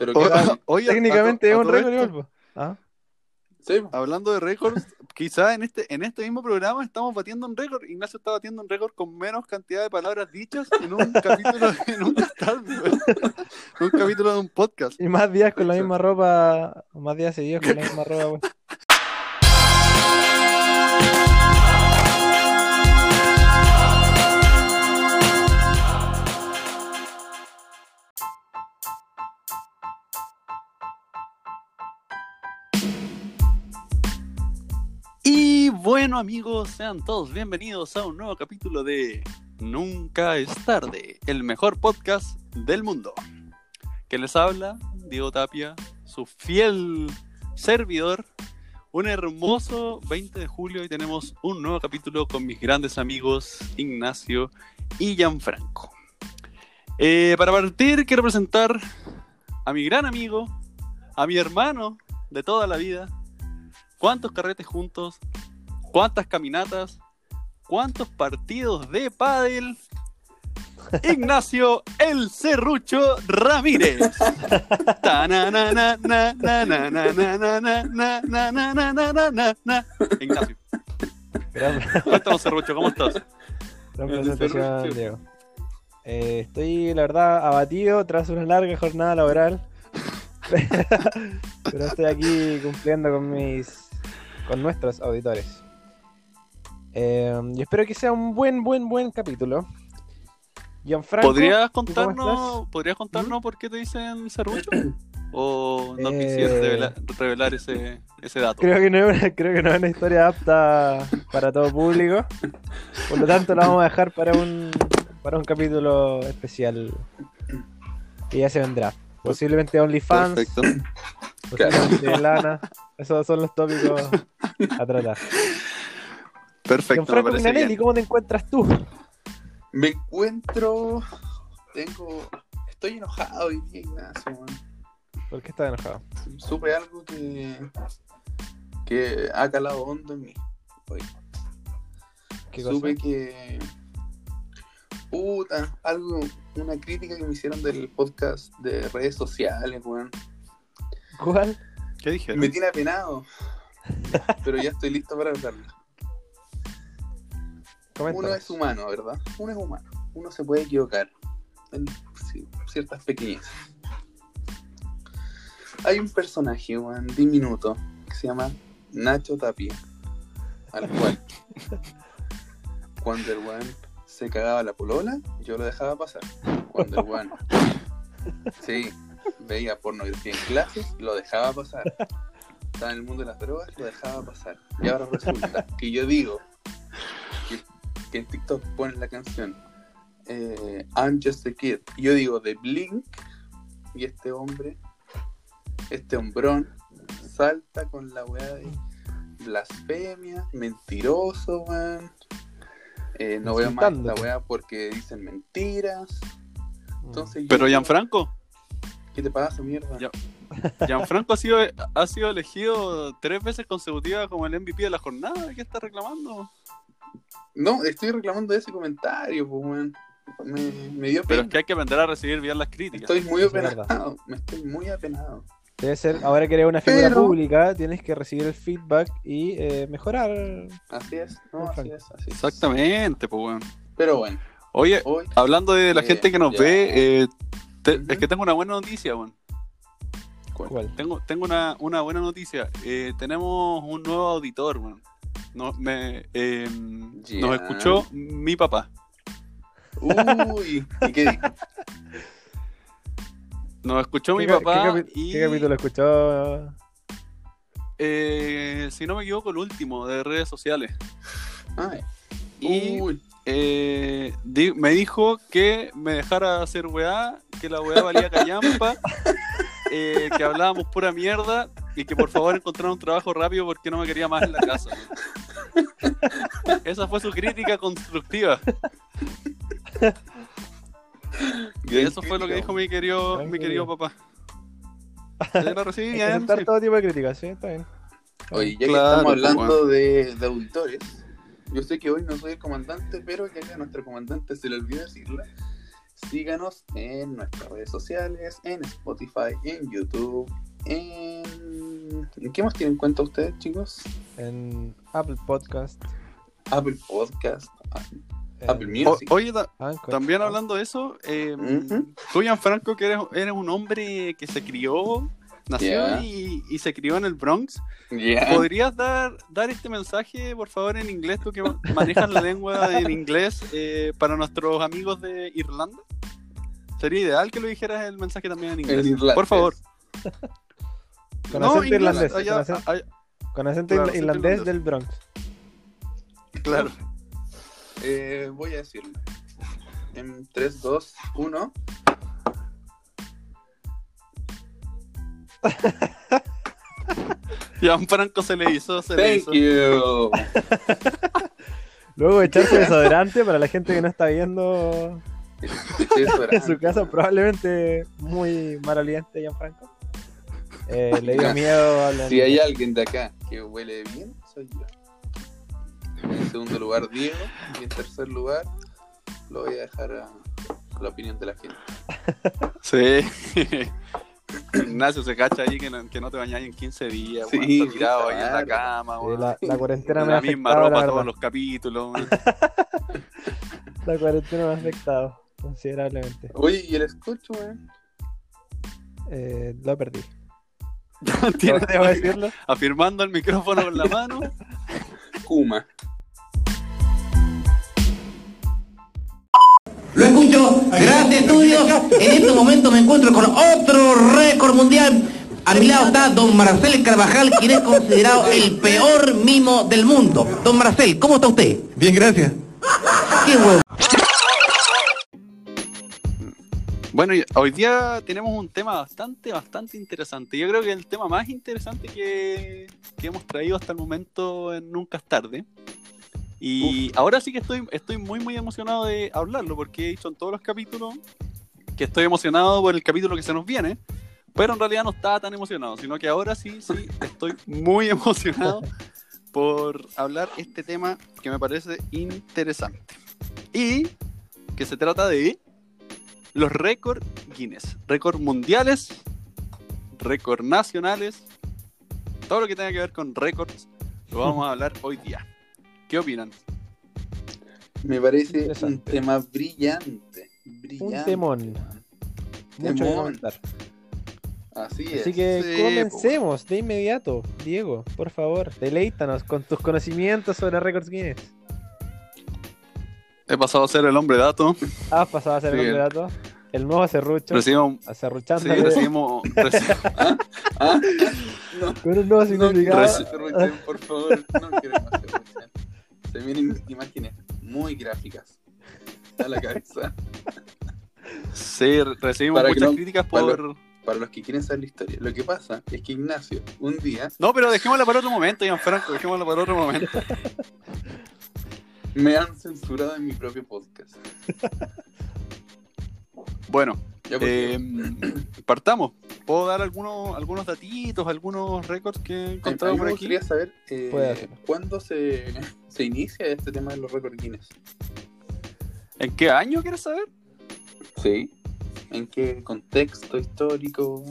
Pero a- Técnicamente a es un récord igual. ¿Ah? Sí. Hablando de récords, quizás en este, en este mismo programa estamos batiendo un récord. Ignacio está batiendo un récord con menos cantidad de palabras dichas en un capítulo, en un, capítulo de un podcast. Y más días con la misma ropa, más días seguidos con la misma ropa, pues. Bueno amigos, sean todos bienvenidos a un nuevo capítulo de Nunca es tarde, el mejor podcast del mundo. Que les habla Diego Tapia, su fiel servidor. Un hermoso 20 de julio y tenemos un nuevo capítulo con mis grandes amigos Ignacio y Gianfranco. Eh, para partir quiero presentar a mi gran amigo, a mi hermano de toda la vida, cuántos carretes juntos, cuántas caminatas, cuántos partidos de pádel. Ignacio El Cerrucho Ramírez. Ignacio. Cuéntanos, Cerrucho, ¿cómo estás? Gran Diego. Eh, estoy, la verdad, abatido tras una larga jornada laboral. Pero estoy aquí cumpliendo con mis. con nuestros auditores. Eh, y espero que sea un buen, buen, buen capítulo. Gianfranco, ¿Podrías contarnos, ¿podrías contarnos por qué te dicen Serrucho? ¿O no Eh, quisieras revelar, revelar ese, ese dato? Creo que, no es una, creo que no es una historia apta para todo público. Por lo tanto, la vamos a dejar para un, para un capítulo especial que ya se vendrá. Posiblemente OnlyFans, Perfecto. posiblemente Lana. Esos son los tópicos a tratar. Perfecto, Pinanelli, bien. ¿cómo te encuentras tú? Me encuentro. Tengo. Estoy enojado hoy día, Ignacio, weón. ¿Por qué estás enojado? Supe algo que. que ha calado hondo en mí. Hoy. ¿Qué cosa? Supe que. Puta, algo. Una crítica que me hicieron del podcast de redes sociales, weón. ¿Cuál? ¿Qué dije? Me tiene apenado. Pero ya estoy listo para hablarlo. Uno es humano, ¿verdad? Uno es humano. Uno se puede equivocar en ciertas pequeñeces. Hay un personaje, weón, diminuto, que se llama Nacho Tapia. Al cual, cuando el weón se cagaba la polola, yo lo dejaba pasar. Cuando el weón, sí, veía pornografía en clases, lo dejaba pasar. Estaba en el mundo de las drogas, lo dejaba pasar. Y ahora resulta que yo digo que, en TikTok ponen la canción eh, I'm Just a Kid. Y yo digo de Blink y este hombre, este hombrón, salta con la weá de blasfemia, mentiroso, weón. Eh, no veo más Insultándote. weá porque dicen mentiras. Entonces, yo Pero digo, Gianfranco, ¿qué te pasa, mierda? Ya. Gianfranco ha sido, ha sido elegido tres veces consecutivas como el MVP de la jornada. ¿Qué está reclamando? No, estoy reclamando ese comentario, pues, weón. Me, me dio Pero pena. es que hay que aprender a recibir bien las críticas. Estoy muy Eso es verdad. apenado. Me estoy muy apenado. Debe ser, ahora que eres una figura Pero- pública, tienes que recibir el feedback y eh, mejorar. Así es, no, así es, así es. Exactamente, pues bueno. Pero bueno, Oye, hoy hablando de la Eh, gente que nos ya. ve, eh, te- Ujú. es que tengo una buena noticia, weón. ¿Cuál? Tengo, tengo una, una buena noticia. Eh, tenemos un nuevo auditor, weón. No, me, eh, Ya. Nos escuchó mi papá. Uy, ¿y qué dijo? Nos escuchó mi ¿Qué, ca- papá qué y, qué capítulo escuchó? eh, si no me equivoco, el último de redes sociales. Ay, Y uy, eh, di- me dijo que me dejara hacer weá, que la weá valía callampa, eh, que hablábamos pura mierda y que por favor encontrara un trabajo rápido porque no me quería más en la casa. Esa fue su crítica constructiva. Y eso fue lo que dijo mi querido, mi querido papá. La recibí bien. sí. todo tipo de críticas, sí, está bien. Oye, ya Claro, que estamos hablando de, de auditores, yo sé que hoy no soy el comandante, pero ya que a nuestro comandante se le olvidó decirlo, Síganos en nuestras redes sociales, en Spotify, en YouTube, en... ¿En qué más tienen cuenta ustedes, chicos? En Apple Podcast. Apple Podcast, en Apple O- Music. oye, ta- Anchor. también hablando de eso, eh, Ujú. tú, Gianfranco, que eres, eres un hombre que se crió, nació Ya. y, y se crió en el Bronx. Ya. ¿Podrías dar, dar este mensaje, por favor, en inglés, tú que manejas la lengua en inglés, eh, para nuestros amigos de Irlanda? Sería ideal que lo dijeras el mensaje también en inglés. En. Por favor. Con No, acento inglés, irlandés. allá- con acento, allá- con acento claro, irla- acento irlandés irlandés. del Bronx. claro. Eh, voy a decirlo. En 3, 2, 1. Gianfranco se le hizo, se le Thank hizo. you. Luego echarse desodorante para la gente que no está viendo en su casa, probablemente muy maloliente, Gianfranco. Eh, le dio miedo a la- Si hay alguien de acá que huele bien, soy yo. En segundo lugar, Diego. Y en tercer lugar, lo voy a dejar a la opinión de la gente. Sí. Ignacio se cacha ahí que no, que no te bañáis en 15 días, Sí, está tirado ahí en la cama, Sí, la, la cuarentena me ha la misma la ropa todos los capítulos. La cuarentena me ha afectado considerablemente. Oye, ¿y el escucho, weón? Eh, lo perdí. Tiene- Debo decirlo. afirmando el micrófono con la mano. Kuma. Lo escucho, gracias estudios. En este momento me encuentro con otro récord mundial. A mi lado está don Marcel Carvajal, quien es considerado el peor mimo del mundo. Don Marcel, ¿cómo está usted? Bien, gracias. Qué huevo. Bueno, hoy día tenemos un tema bastante, bastante interesante. Yo creo que el tema más interesante que, que hemos traído hasta el momento en Nunca es tarde. Y ahora sí que estoy, estoy muy, muy emocionado de hablarlo, porque he dicho en todos los capítulos que estoy emocionado por el capítulo que se nos viene, pero en realidad no estaba tan emocionado, sino que ahora sí, sí, estoy muy emocionado por hablar este tema que me parece interesante. Y que se trata de los récords Guinness, récords mundiales, récords nacionales, todo lo que tenga que ver con récords, lo vamos a hablar hoy día. ¿Qué opinan? Me parece un tema brillante. brillante. Un temón. Mucho que Temón. comentar. Así es. Así que Sí, comencemos de inmediato. Diego, por favor, deleítanos con tus conocimientos sobre récords Guinness. He pasado a ser el hombre dato. Has pasado a ser el Bien. hombre dato. El nuevo serrucho. Recibimos, sí, Acerruchándole recibimos, reci- ¿Ah? No, con un nuevo no significado. Ferruchen, por favor. No quiero más. Se vienen imágenes muy gráficas a la cabeza. sí, recibimos Para que muchas no- críticas para por... Para los que quieren saber la historia. Lo que pasa es que Ignacio, un día, No, pero dejémosla para otro momento, Gianfranco, dejémosla para otro momento. me han censurado en mi propio podcast. Bueno, eh, partamos. ¿Puedo dar algunos, algunos datitos, algunos récords que he mí encontrado por me aquí? gustaría saber eh, cuándo se, se inicia este tema de los récords Guinness. ¿En qué año quieres saber? Sí. ¿En qué contexto histórico?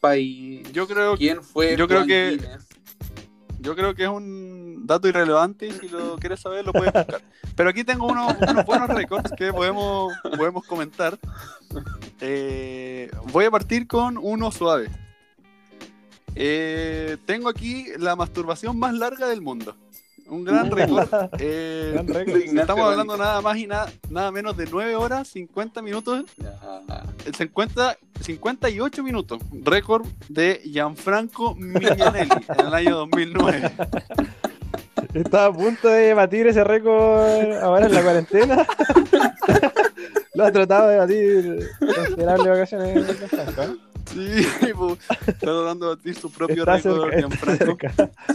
País. Yo creo, ¿Quién fue? yo creo Juan que- Guinness? yo creo que es un dato irrelevante y si lo quieres saber lo puedes buscar. Pero aquí tengo unos, unos buenos récords que podemos, podemos comentar. Eh, voy a partir con uno suave. Eh, tengo aquí la masturbación más larga del mundo. Un gran récord. Eh, Gran récord. Ignacio estamos hablando nada más y nada, nada menos de 9 horas, 50 minutos, Ya. eh, 50, 58 minutos. Récord de Gianfranco Mignanelli en el año 2009. Estaba a punto de batir ese récord ahora en la cuarentena. Lo ha tratado de batir considerables vacaciones. ¿eh? Sí, pues, está tratando de batir su propio Está récord, cerca.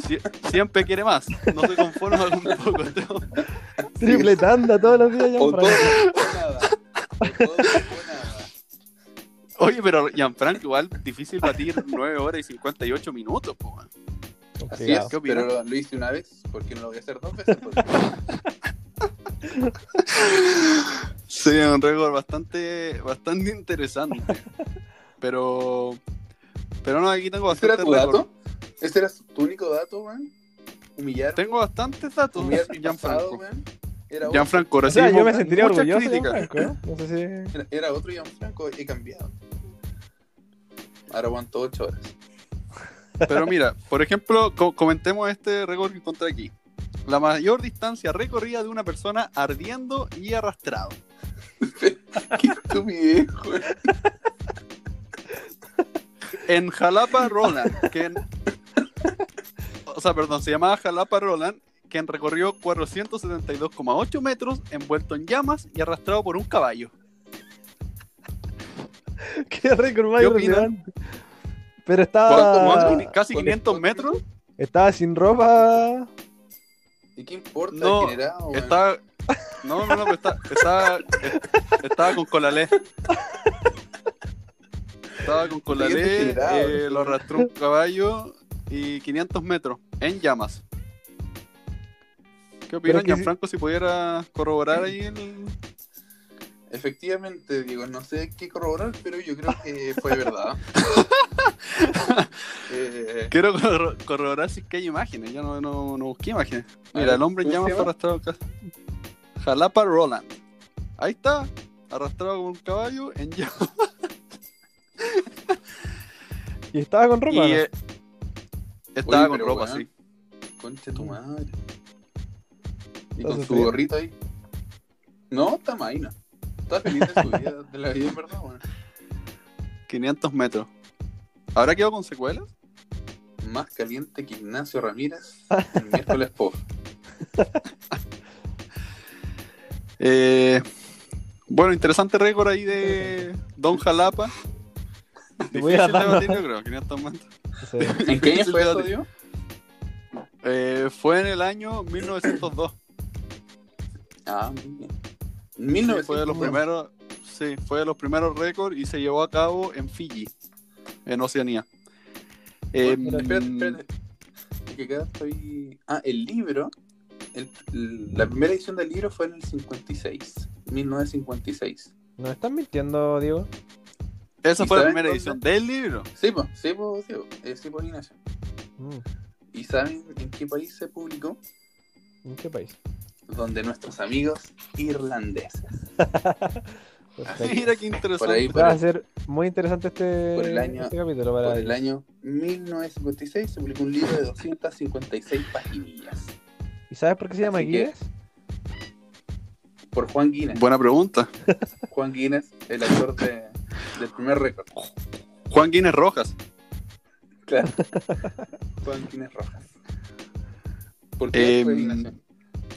Sie- siempre quiere más, no se conforma con un poco. ¿no? Triple tanda todos los días, Gianfranco. Oye, pero Gianfranco, igual difícil batir 9 horas y 58 minutos. po, man. Así es, pero lo, lo hice una vez, ¿por qué no lo voy a hacer dos veces? Pues, Sí, un récord bastante, bastante interesante. Pero, pero no, aquí tengo ¿Ese era bastante tu dato? ¿Ese era tu único dato, weón? Humillar. Tengo bastantes datos. Humillar mi pasado, Gianfranco. weón. Era otro, Gianfranco, O sea, yo me sentiría orgulloso. Gianfranco, ¿eh? No sé si... era, era otro Gianfranco, he cambiado. Ahora aguanto 8 horas. Pero mira, por ejemplo, co- comentemos este récord que encontré aquí. La mayor distancia recorrida de una persona ardiendo y arrastrado. Qué estupidez, weón. En Jalapa Roland, que en- o sea, perdón, se llamaba Jalapa Roland, quien recorrió 472,8 metros envuelto en llamas y arrastrado por un caballo. Qué récord más ¿Qué opinan? Pero ¿Cuánto, estaba... cuánto? Casi ¿Cuánto- 500 cuánto- metros. Estaba sin ropa... ¿Y qué importa No, era? Estaba. No, no, no, pero está- estaba. Estaba con colalé. Estaba con colalé, eh, lo arrastró un caballo y 500 metros en llamas. ¿Qué es que si- Gianfranco, si pudiera corroborar ahí el... Efectivamente, digo, no sé qué corroborar, pero yo creo que fue verdad. Eh, Quiero corro- corroborar si es que hay imágenes, yo no, no, no busqué imágenes. Mira, ver, el hombre en ¿cómo se llamas fue arrastrado acá. Jalapa Roland. Ahí está, arrastrado con un caballo en llamas. Y estaba con ropa, Y ¿no? eh, estaba Oye, con pero, ropa, sí. Concha tu madre. Y con su gorrito ahí. No, está maína. Está feliz de su vida, de la vida, en verdad, weón. 500 metros. ¿Habrá quedado con secuelas? Más caliente que Ignacio Ramírez el miércoles po. Eh, bueno, interesante récord ahí de Don Jalapa. Te voy a debatir, ¿no? yo creo, 500 metros. Sí. ¿En qué año fue eso. Diego? Eh, fue en el año 1902. Ah, muy bien. Sí, 1900. fue de los primeros, sí, fue de los primeros récords y se llevó a cabo en Fiji, en Oceanía. Eh, Bueno, espérate, espérate. Es que acá estoy. Ah, el libro. el- el- la primera edición del libro fue en el 56. 1956. ¿Nos están mintiendo, Diego? esa ¿y fue la primera dónde? edición del libro. Sí, pues, sí, pues, Diego. Eh, sí, pues, Ignacio. Mm, ¿Y saben en qué país se publicó? ¿En qué país? Donde nuestros amigos irlandeses. Mira qué Por ahí, interesante. por Va a ser muy interesante este, por el año- este capítulo para por el año 1956 se publicó un libro de 256 paginillas. ¿Y sabes por qué se llama Así que- Guinness? Por Juan Guinness. Buena pregunta. Juan Guinness, el autor de, del primer récord. Juan Guinness Rojas. Claro. Juan Guinness Rojas. ¿Por qué?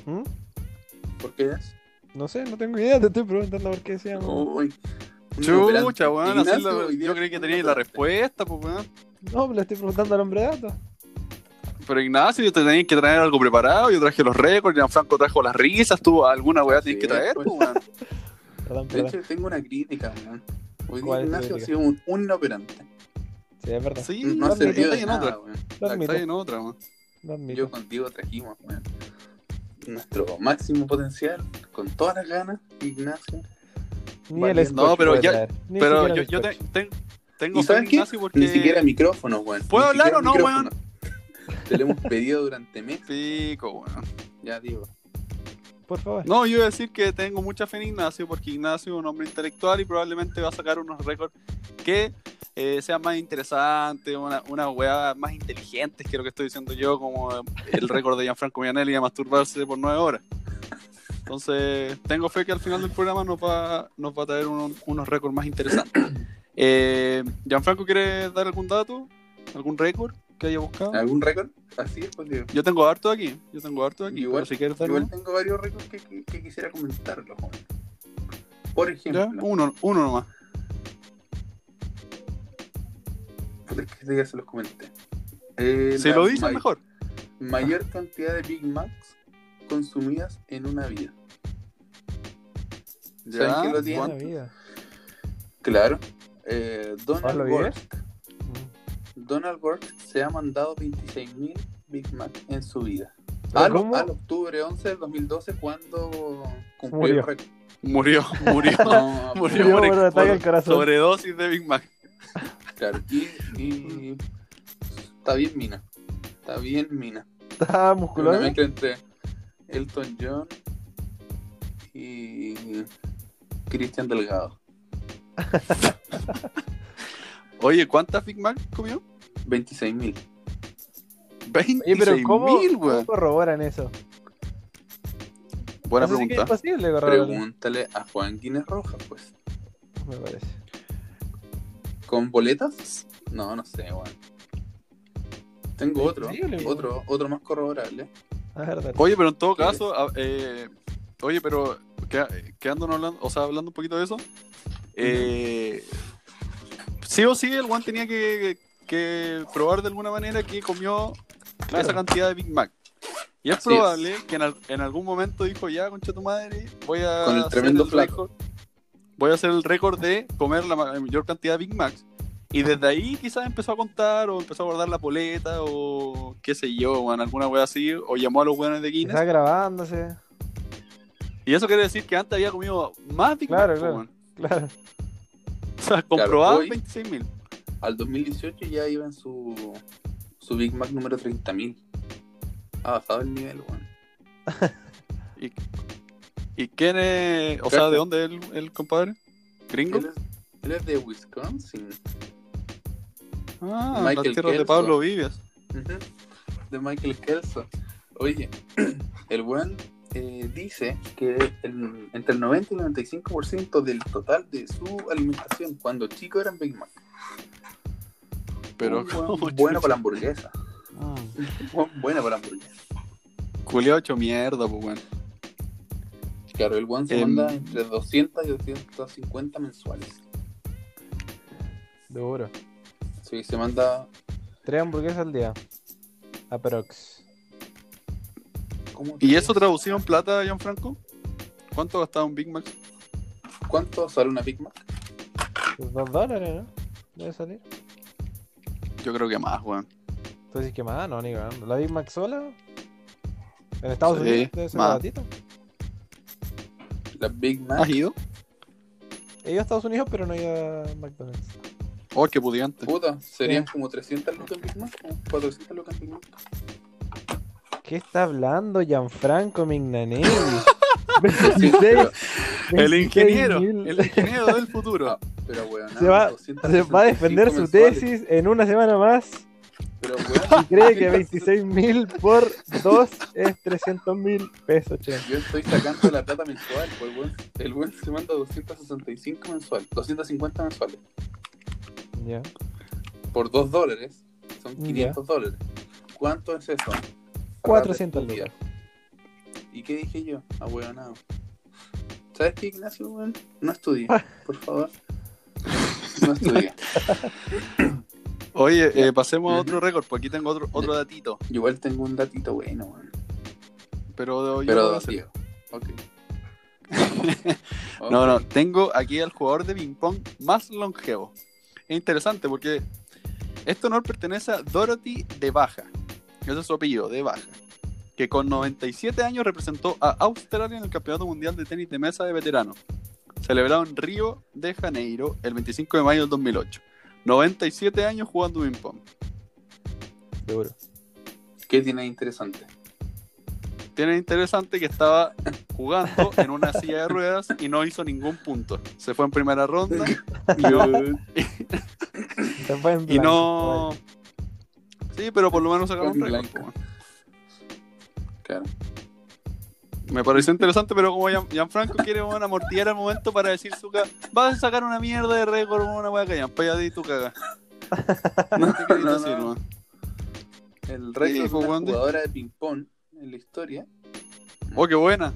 ¿Mm? ¿Por qué es? No sé, no tengo idea, te estoy preguntando por qué se llama. Uy. Chucha, weón. la- día yo creí que teníais la respuesta, pues, weón. No, le estoy preguntando al hombre de datos. Pero Ignacio, yo te tenías que traer algo preparado. Yo traje los récords, Gianfranco trajo las risas. Tú alguna weá tienes Sí, que traer, pues. pues, weón. Perdón, De hecho, tengo una crítica, weón. Hoy día ¿Cuál es tu Ignacio ha sido un, un inoperante. Sí, es verdad. Sí, No ha lo servido está de ahí en otra. weón. Está en otra, weón. Yo contigo trajimos, weón. Nuestro máximo potencial, con todas las ganas, Ignacio. Ni Vale, el no, pero ya- Pero yo, yo te- tengo ¿Y fe sabes en qué? Ignacio porque... Ni siquiera micrófonos, weón. ¿Puedo Ni hablar o no, micrófonos. Te lo hemos pedido durante meses. Pico, weón. Ya digo. Por favor. No, yo iba a decir que tengo mucha fe en Ignacio porque Ignacio es un hombre intelectual y probablemente va a sacar unos récords que eh, sean más interesantes, una, una weá más inteligentes que lo que estoy diciendo yo, como el récord de Gianfranco Mianelli de masturbarse por nueve horas. Entonces, tengo fe que al final del programa nos va, nos va a traer unos, unos récords más interesantes. Eh, Gianfranco, ¿quiere dar algún dato? ¿Algún récord que haya buscado? ¿Algún récord? Así es, pues. Yo tengo harto aquí, yo tengo harto aquí, Igual- si quieres Igual tengo varios récords que, que- que quisiera comentarlos, weón. Por ya, ejemplo, uno, uno nomás. Que ya se los comenté. Eh, Si la lo dices, may- mejor. Mayor cantidad de Big Macs consumidas en una vida. ¿Saben Ya, quién lo Buena tiene? ¿cuánto? vida. Claro. Eh, Donald ¿Pablo Borg. Vives? Mm. Donald Borg se ha mandado 26.000 Big Mac en su vida. Al, ¿Cómo? al octubre 11 del 2012 cuando cumplió Murió. el récord. Murió, murió. No, Murió Murió por, por ataque al por corazón. sobredosis de Big Mac. Claro, y, y está bien mina. Está bien mina. Está Una musculoso. mezcla entre Elton John y Cristian Delgado. Oye, ¿cuántas Big Mac comió? 26 mil. Oye, pero ¿cómo, 26.000, ¿cómo corroboran eso? Buena es pregunta. imposible. Pregúntale a Juan Guinness Rojas, pues. Me parece. ¿Con boletas? No, no sé, weón. Tengo otro, increíble, otro, otro más corroborable. Oye, pero en todo ¿Qué caso, a- eh, oye, pero quedándonos hablando, o sea, hablando un poquito de eso, eh, sí o sí el Juan tenía que, que probar de alguna manera que comió Claro. esa cantidad de Big Mac. Y es Así es. probable que en, al- en algún momento dijo, ya, concha tu madre, voy a Con el hacer tremendo el flaco. Voy a hacer el récord de comer la ma- mayor cantidad de Big Macs. Y desde ahí quizás empezó a contar o empezó a guardar la poleta o qué sé yo, o en alguna wea así, o llamó a los weones de Guinness. Está grabándose. Y eso quiere decir que antes había comido más Big Claro, Mac, claro. Claro. O sea, comprobaba hoy- 26.000. Al 2018 ya iba en su, su Big Mac número 30.000. Ha bajado el nivel, weón. ¿Y, ¿Y quién es? O sea. ¿de dónde es el, el compadre? ¿Gringo? Él es, él es de Wisconsin. Ah, Michael tierras de. Pablo Vives. Ujú. De Michael Kelso. Oye, el buen eh, dice que el- entre el 90 y el 95% del total de su alimentación cuando chico eran Big Mac. Pero, Un buen- ¿cómo bueno para la hamburguesa. Mm. Buen- Buena para la hamburguesa. Culeado hecho mierda, pues, weón. Claro, el one se Em. manda entre 200 y 250 mensuales. Duro. Sí, se manda. Tres hamburguesas al día. Aprox. ¿cómo ¿Y eso traducido en plata, Gianfranco? ¿Cuánto gastaba un Big Mac? ¿Cuánto sale una Big Mac? Dos dólares, ¿no? Debe salir. Yo creo que más, weón. Tú dices que más, no, ni cagando. La Big Mac sola. En Estados Sí, Unidos debe ser más. baratito. La Big Mac. ¿Has ido? He ido a Estados Unidos, pero no he ido a McDonald's. Oh, qué pudiente. Puta, serían Sí. como 300 lucas en Big Mac, como 400 lucas en Big Mac. ¿Qué está hablando Gianfranco Mignanelli? Sí, El ingeniero, 26.000. el ingeniero del futuro. pero weón, Se va, se va a defender su tesis en una semana más Pero weón, cree que 26.000 por 2 es 300.000 pesos, che. Yo estoy sacando la plata mensual, pues weón. El weón se manda 265 mensual, 250 mensuales. Ya. Por 2 dólares, son Ya. 500 dólares. ¿Cuánto es eso? 400 Para lucas. ¿Y qué dije yo? Ah, weón, nada. ¿Sabes qué, Ignacio, weón? No estudia, por favor. No estudia. Oye, eh, pasemos a otro récord, porque aquí tengo otro, otro datito. Yo igual tengo un datito bueno. Pero yo Pero lo voy a hacer. Diego. Ok. No, no, tengo aquí al jugador de ping-pong más longevo. Es interesante porque este honor pertenece a Dorothy de Baja. Ese es su apellido, de Baja. Que con 97 años representó a Australia en el Campeonato Mundial de Tenis de Mesa de Veteranos. Celebrado en Río de Janeiro el 25 de mayo del 2008. 97 años jugando ping-pong. Duro. ¿Qué tiene de interesante? Tiene interesante que estaba jugando en una silla de ruedas y no hizo ningún punto. Se fue en primera ronda y no, Se fue en Y no. Sí, pero por lo menos sacaron un récord. Claro. Me pareció interesante, pero como Gian- Gianfranco quiere bueno, amortiguar el momento para decir su caga. Vas a sacar una mierda de récord, una wea que allá de tu caga. No, ¿Qué no, decir, no. man? El récord Sí, de pues, una jugadora de ping-pong en la historia Oh, qué buena.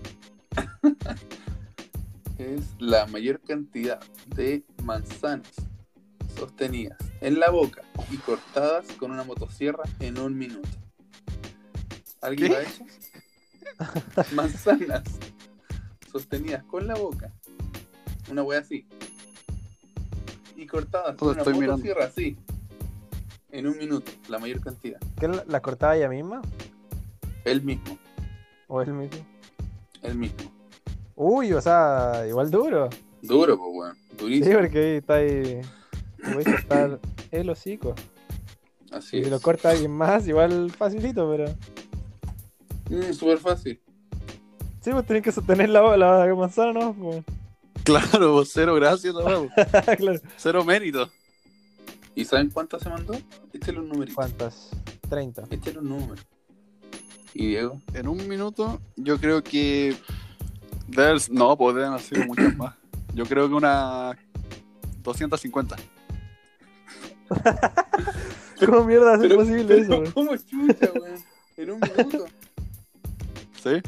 es la mayor cantidad de manzanas sostenidas en la boca y cortadas con una motosierra en un minuto. ¿Alguien ¿Qué? lo ha hecho? Manzanas sostenidas con la boca. Una wea así. Y cortadas con una estoy mirando. motosierra así. En un minuto, la mayor cantidad. ¿Qué la, la cortaba ella misma? El mismo, ¿O el mismo? el mismo. Uy, o sea, igual duro. Duro, pues, weón. Sí, Durísimo. porque ahí está ahí. Puedes cortar el hocico. Así Y es. si lo corta alguien más, igual facilito, pero. Mm, Súper fácil. Sí, pues tienen que sostener la, la manzana, ¿no? Pues, Claro, vos, cero gracias, no, claro. cero mérito. ¿Y saben cuántas se mandó? Échale un numerito. ¿Cuántas? 30. Échale un número. ¿Y Diego? En un minuto, yo creo que. no, pues deben haber sido muchas más. Yo creo que una. 250. ¿Cómo mierda es Pero- posible pero eso? ¿Cómo chucha, weón? En un minuto. ¿Sí?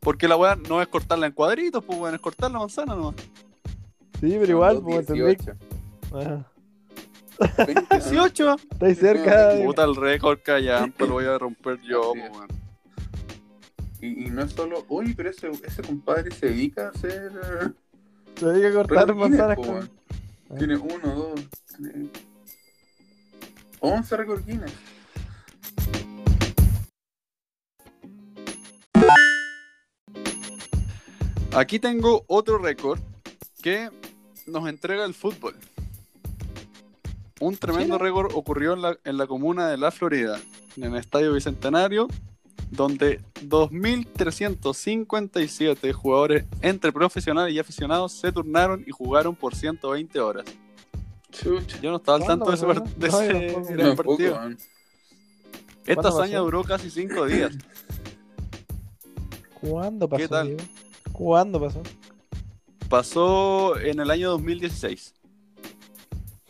Porque la weá no es cortarla en cuadritos, pues weón, es cortar la manzana nomás. Sí, pero igual, pues, entendí. 18. Ah, 20, ¿no? 18. Estáis cerca. Puta el récord callampa, lo voy a romper yo, pues weón. Y, y no es solo, oye, pero ese, ese compadre se dedica a hacer Se dedica a cortar manzanas con. Tiene uno, dos, tres, 11 récord Guinness. Aquí tengo otro récord que nos entrega el fútbol. Un tremendo récord ocurrió en la, en la comuna de La Florida, en el Estadio Bicentenario, donde 2.357 jugadores entre profesionales y aficionados se turnaron y jugaron por 120 horas. Chucha. Yo no estaba al ¿Cuándo tanto de ese, de No, ese gran partido. Esta ¿Cuándo hazaña duró casi 5 días. ¿Cuándo pasó? ¿Qué tal? Diego? ¿Cuándo pasó? Pasó en el año 2016.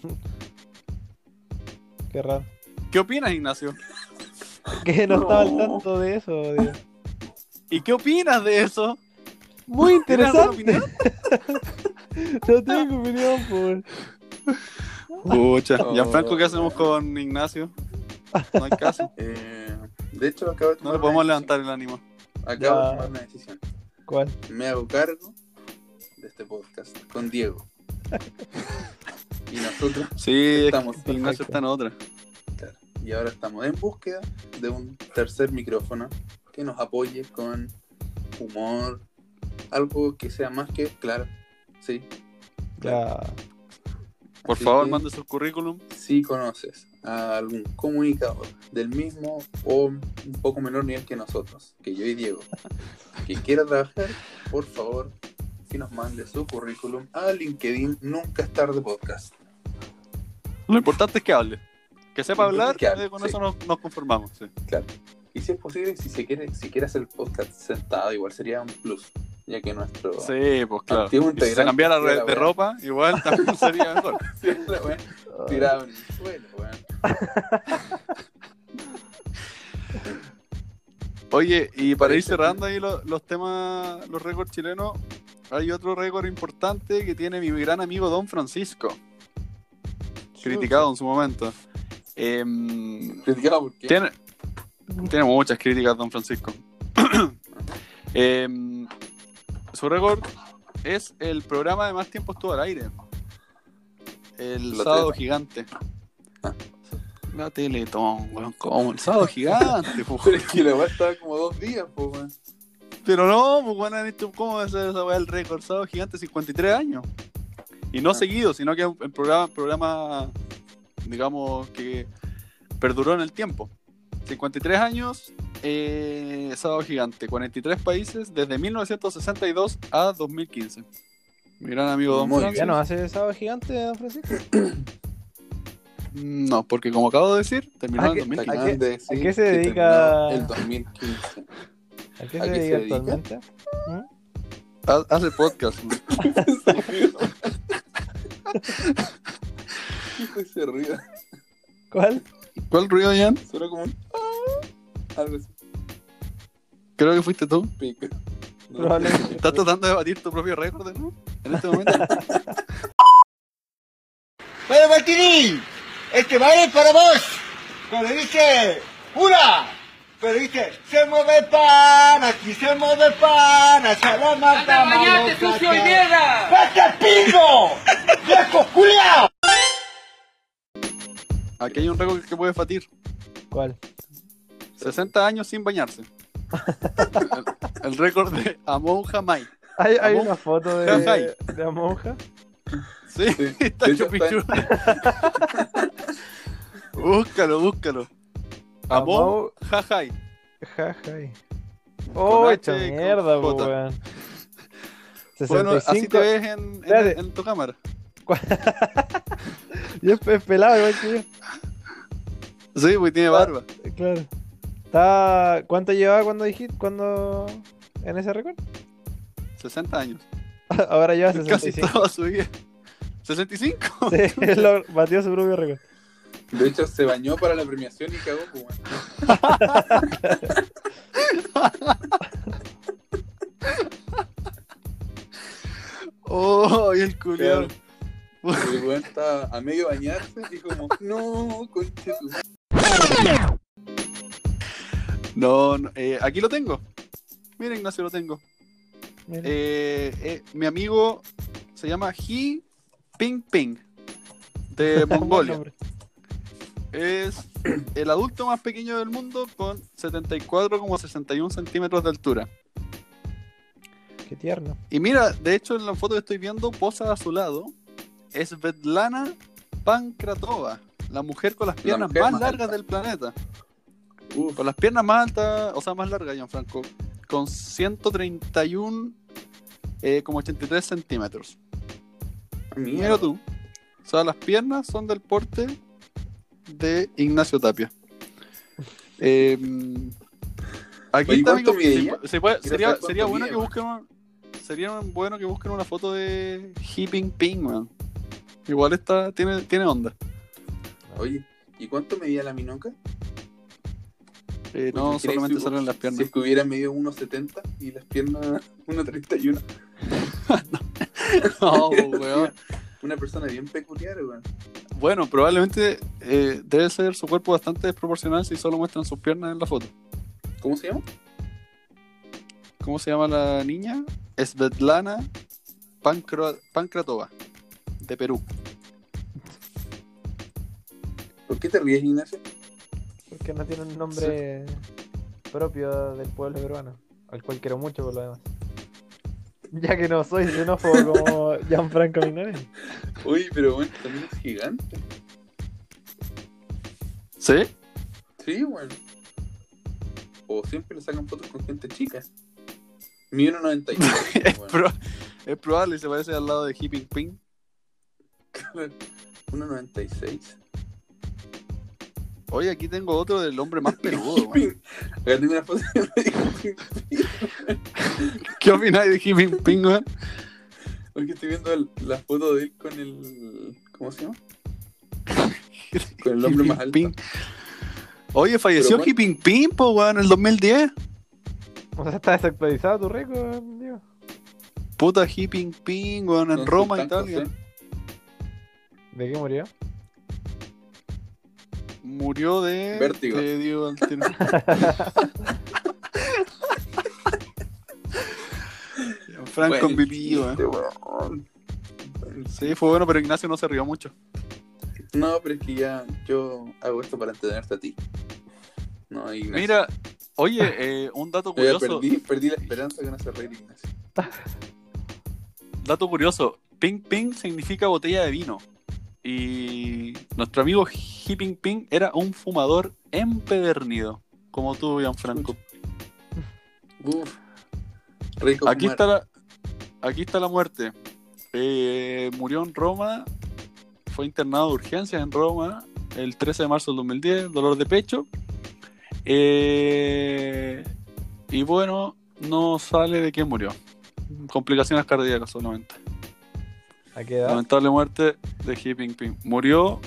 Qué raro. ¿Qué opinas, Ignacio? Que no estaba al tanto de eso, Diego. ¿Y qué opinas de eso? Muy ¿Tienes alguna interesante. no tengo opinión, por. Pucha, Oh. Gianfranco, ¿qué hacemos con Ignacio? No hay caso. Eh, de hecho, acabo de No tomar le podemos levantar el ánimo. Acabo Ya. de tomar una decisión. ¿Cuál? Me hago cargo de este podcast con Diego. y nosotros, Sí, Estamos es que Ignacio está en otra. claro, y ahora estamos en búsqueda de un tercer micrófono que nos apoye con humor, algo que sea más que claro. Sí. Ya. Por Así favor, que, mande su currículum. Si conoces a algún comunicador del mismo o un poco menor nivel que nosotros, que yo y Diego, que quiera trabajar, por favor, que nos mande su currículum a LinkedIn Nunca es tarde podcast. Lo importante es que hable. Que sepa Lo hablar, que hable, eh, con sí. eso nos, nos conformamos. sí. Claro. Y si es posible, si se quiere, si quiere hacer el podcast sentado, igual sería un plus, ya que nuestro Sí, pues claro. Y si se cambiara de la de ropa, igual también sería mejor. Siempre, weón, tirado en el suelo. Oye, y para ir cerrando ahí lo- los temas, los récords chilenos, hay otro récord importante que tiene mi gran amigo Don Francisco, criticado en su momento. Em, Criticado porque Tiene, tiene muchas críticas, don Francisco. Em, su récord es el programa de más tiempo estuvo al aire. El sábado gigante. Ah. La Teletón, weón, ¿cómo? El sábado gigante, po. Pero es que la weá estaba como dos días, pues, weón. Pero no, pues bueno, ¿viste ¿cómo va a ser esa weá el récord? Sábado gigante, 53 años. Y no Ah. seguido, sino que el programa, programa, digamos, que perduró en el tiempo. 53 años, eh, Sábado Gigante, 43 países desde 1962 a 2015. Mi gran amigo Don Muy Francis. ¿Ya no hace sábado gigante, don Francisco? No, porque como acabo de decir, terminó ¿A en qué- 2015. ¿A qué- de a qué se dedica? El 2015. ¿A qué ¿A se qué se dedica dedica? actualmente? Ha- Hace podcast. Ese ruido. ¿Cuál? ¿Cuál ruido, Jan? Suena como un. ah, Algo así. Creo que fuiste tú. Pico. No. Probablemente. ¿Estás tratando de batir tu propio récord, ¿no? En este momento. Bueno, Martini, este baile para vos. Cuando dice, ¡Una! Pero dice, se mueve pan, aquí se mueve pan, hacia la mata, bañate, sucio y mierda! ¡Vete, pingo! ¡Viejo culiao! Aquí hay un récord que puedes batir. ¿Cuál? 60 años sin bañarse. el, el récord de Amon Jamai. Hay, hay Amon- una foto de, de la monja. Sí, Sí. está De hecho. Búscalo, búscalo. Amon- Jajai. Jajai. Oh, con mierda, weón. Bueno, así 65. te ves en, en- en tu cámara. Y es, es pelado igual que yo. Sí, pues tiene barba. Claro. Está... ¿Cuánto llevaba cuando dijiste? Cuando... En ese récord? 60 años. Ahora lleva Casi 65. toda su vida. ¿65? Sí, lo batió su propio récord. De hecho, se bañó para la premiación y cagó, pues, weón. Oh, y el. Claro. El weón estaba a medio bañarse y como, no, conche tu No, no, eh, aquí lo tengo. Mira, Ignacio, lo tengo. Eh, eh, mi amigo se llama He Ping Ping de Mongolia. Es el adulto más pequeño del mundo con 74,61 centímetros de altura. Qué tierno. Y mira, de hecho en la foto que estoy viendo, posa a su lado, es Svetlana Pankratova, la mujer con las piernas más, más largas alta. del planeta. Uf, Con las piernas más altas, o sea, más largas, Gianfranco, con 131, eh, como 83 centímetros. mierda. Mira tú. O sea, las piernas son del porte de Ignacio Tapia. Eh, aquí Oye, está, ¿cuánto amigo, si puede- sería, sería bueno mide, que busquen una, sería bueno que busquen una foto de He Ping man. Igual está, tiene, tiene onda. Oye, ¿y cuánto medía la minoca? Eh, no solamente si- salen las Si piernas. es que hubiera medio 1,70 y las piernas 1,31. No, weón. Una persona bien peculiar, weón. Bueno, probablemente eh, debe ser su cuerpo bastante desproporcional si solo muestran sus piernas en la foto. ¿Cómo se llama? ¿Cómo se llama la niña? Svetlana Pankra- Pankratova, de Perú. ¿Por qué te ríes, Ignacio? Porque no tiene un nombre propio del pueblo peruano. Al cual quiero mucho por lo demás. Ya que no soy xenófobo como Gianfranco Minores. Oye, pero bueno, también es gigante. ¿Sí? Sí, weón. O siempre le sacan fotos con gente chica. Mi 1,92. Es, pro- es probable y se parece al lado de He Ping Ping. 1,96. Oye, aquí tengo otro del hombre más peludo. weón. Acá tengo una foto de ¿Qué opináis de Ping, weón? Porque estoy viendo el- la foto de él con el. ¿Cómo se llama? Con el hombre más Ping alto. Ping. Oye, falleció He Ping po, weón, en el 2010. O sea, está desactualizado tu récord, Diego. Puta He Ping weón, en Roma, Italia. ¿eh? ¿De qué murió? Murió de. Vértigo. te digo al tiro. Franco Buen MVP, weón. chiste, weón. Sí, fue bueno, pero Ignacio no se rió mucho. No, pero es que ya yo hago esto para entretenerte a ti. No, Ignacio. Mira, oye, eh, un dato curioso. perdí, perdí la esperanza que no se reír Ignacio. Dato curioso. Ping Ping significa botella de vino. Y nuestro amigo He Ping Ping era un fumador empedernido. Como tú, Gianfranco. Uf. Rico Aquí fumar. está la, aquí está la muerte. Eh, murió en Roma, fue internado de urgencias en Roma el 13 de marzo del 2010, dolor de pecho. Eh, y bueno, no sale de qué murió. Complicaciones cardíacas solamente. ¿A qué edad? Lamentable muerte de Xi Jinping. Murió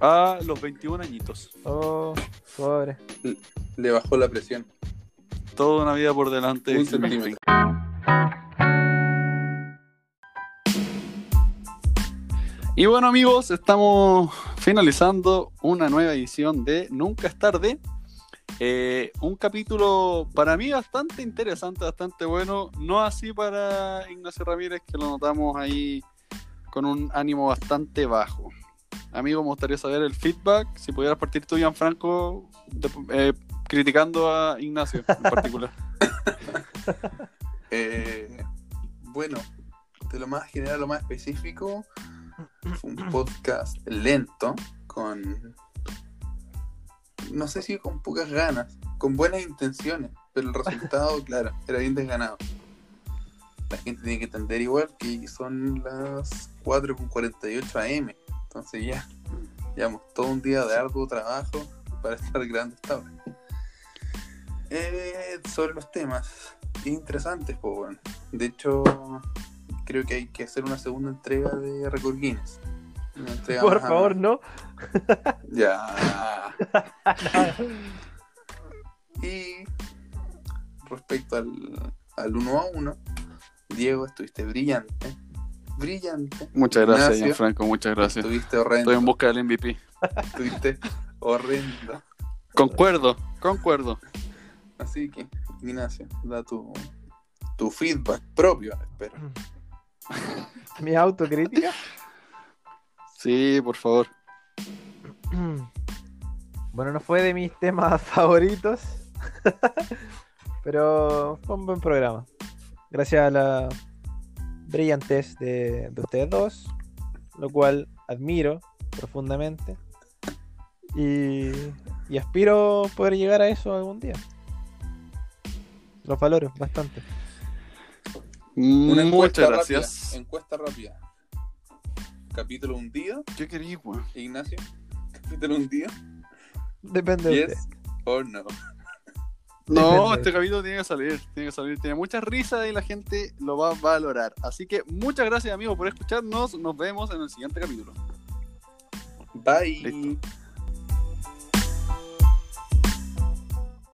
a los 21 añitos. Oh, pobre. Le bajó la presión. Toda una vida por delante de Un Y bueno amigos, estamos finalizando una nueva edición de Nunca es tarde. Eh, un capítulo para mí bastante interesante, bastante bueno. No así para Ignacio Ramírez, que lo notamos ahí con un ánimo bastante bajo. Amigo, me gustaría saber el feedback. Si pudieras partir tú, Gianfranco, de- eh, criticando a Ignacio en particular. Eh, bueno, de lo más general lo más específico, fue un podcast lento, con. No sé si con pocas ganas, con buenas intenciones, pero el resultado, claro, era bien desganado. La gente tiene que entender igual que son las 4.48 am, entonces ya llevamos todo un día de arduo trabajo para estar grande esta hora. Eh, sobre los temas interesantes, pues bueno. De hecho, creo que hay que hacer una segunda entrega de Record Guinness. Por a- favor, no. Ya. y respecto al, al 1 a 1, Diego, estuviste brillante. Brillante. Muchas gracias, Ignacio, Gianfranco, muchas gracias. Estuviste horrendo. Estoy en busca del MVP. Estuviste horrendo. Concuerdo, concuerdo. Así que, Ignacio, da tu, tu feedback propio, espero. Mi autocrítica. Sí, por favor. Bueno, no fue de mis temas favoritos. Pero fue un buen programa. Gracias a la brillantez de, de ustedes dos. Lo cual admiro profundamente. Y, y aspiro poder llegar a eso algún día. Los valoro bastante. Una encuesta Muchas rápida. gracias. Encuesta rápida. Capítulo hundido, ¿Qué quería, weón? Ignacio. Capítulo hundido. Depende de Yes or no. No, Depende. este capítulo tiene que salir, tiene que salir, tiene mucha risa y la gente lo va a valorar. Así que muchas gracias amigos por escucharnos, nos vemos en el siguiente capítulo. Bye. Listo.